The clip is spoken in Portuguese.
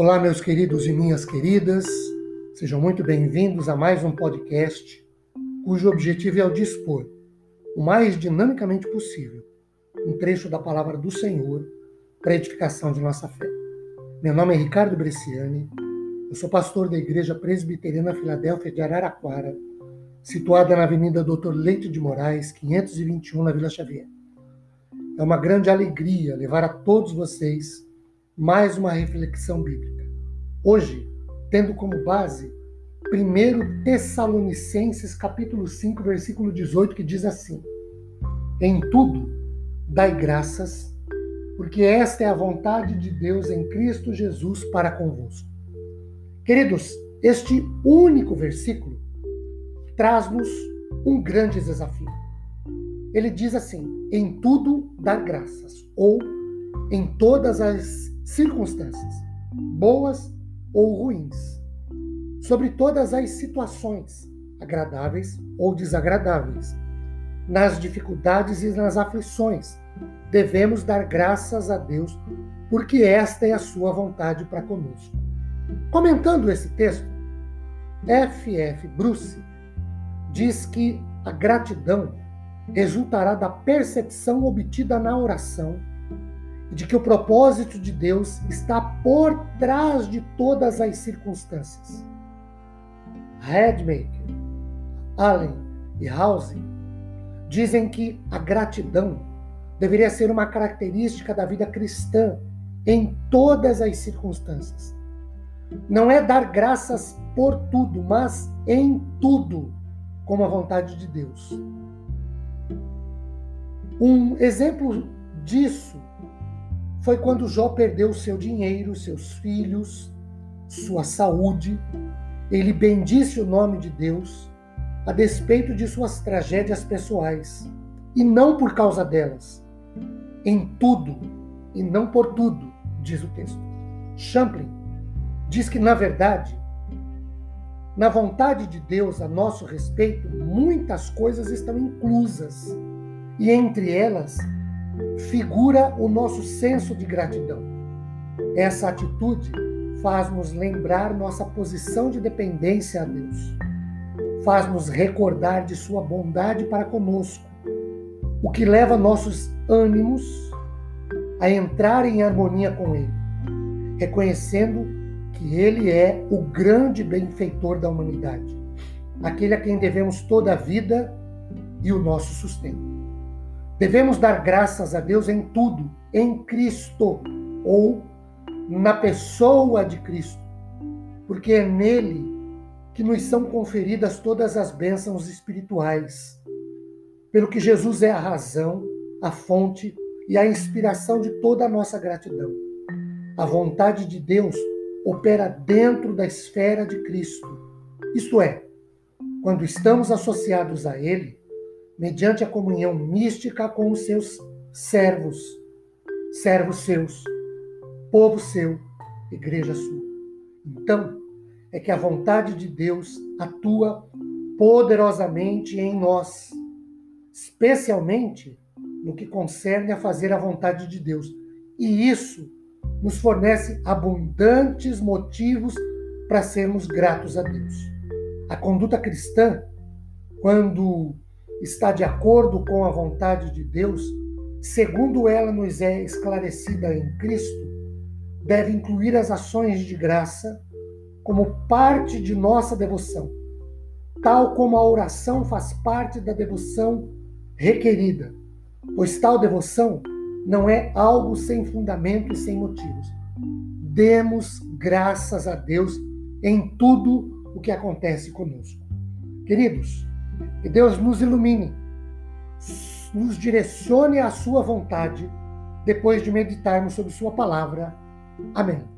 Olá, meus queridos e minhas queridas, sejam muito bem-vindos a mais um podcast cujo objetivo é o dispor, o mais dinamicamente possível, um trecho da palavra do Senhor para a edificação de nossa fé. Meu nome é Ricardo Bresciani, eu sou pastor da Igreja Presbiteriana Filadélfia de Araraquara, situada na Avenida Doutor Leite de Moraes, 521, na Vila Xavier. É uma grande alegria levar a todos vocês mais uma reflexão bíblica. Hoje, tendo como base 1 Tessalonicenses capítulo 5, versículo 18, que diz assim: Em tudo dai graças, porque esta é a vontade de Deus em Cristo Jesus para convosco. Queridos, este único versículo traz-nos um grande desafio. Ele diz assim: em tudo dar graças, ou em todas as circunstâncias, boas ou ruins, sobre todas as situações, agradáveis ou desagradáveis, nas dificuldades e nas aflições, devemos dar graças a Deus, porque esta é a sua vontade para conosco. Comentando esse texto, F.F. Bruce diz que a gratidão resultará da percepção obtida na oração de que o propósito de Deus está por trás de todas as circunstâncias. Redmaker, Allen e House dizem que a gratidão deveria ser uma característica da vida cristã em todas as circunstâncias. Não é dar graças por tudo, mas em tudo, como a vontade de Deus. Um exemplo disso foi quando Jó perdeu seu dinheiro, seus filhos, sua saúde. Ele bendisse o nome de Deus a despeito de suas tragédias pessoais e não por causa delas. Em tudo e não por tudo, diz o texto. Champlin diz que, na verdade, na vontade de Deus a nosso respeito, muitas coisas estão inclusas e entre elas figura o nosso senso de gratidão. Essa atitude faz-nos lembrar nossa posição de dependência a Deus, faz-nos recordar de Sua bondade para conosco, o que leva nossos ânimos a entrar em harmonia com Ele, reconhecendo que Ele é o grande benfeitor da humanidade, aquele a quem devemos toda a vida e o nosso sustento. Devemos dar graças a Deus em tudo, em Cristo ou na pessoa de Cristo, porque é nele que nos são conferidas todas as bênçãos espirituais. Pelo que Jesus é a razão, a fonte e a inspiração de toda a nossa gratidão. A vontade de Deus opera dentro da esfera de Cristo. Isto é, quando estamos associados a Ele, mediante a comunhão mística com os seus servos, servos seus, povo seu, igreja sua. Então, é que a vontade de Deus atua poderosamente em nós, especialmente no que concerne a fazer a vontade de Deus. E isso nos fornece abundantes motivos para sermos gratos a Deus. A conduta cristã, quando está de acordo com a vontade de Deus, segundo ela nos é esclarecida em Cristo, deve incluir as ações de graça como parte de nossa devoção, tal como a oração faz parte da devoção requerida, pois tal devoção não é algo sem fundamento e sem motivos. Demos graças a Deus em tudo o que acontece conosco. Queridos, que Deus nos ilumine, nos direcione à Sua vontade, depois de meditarmos sobre Sua palavra. Amém.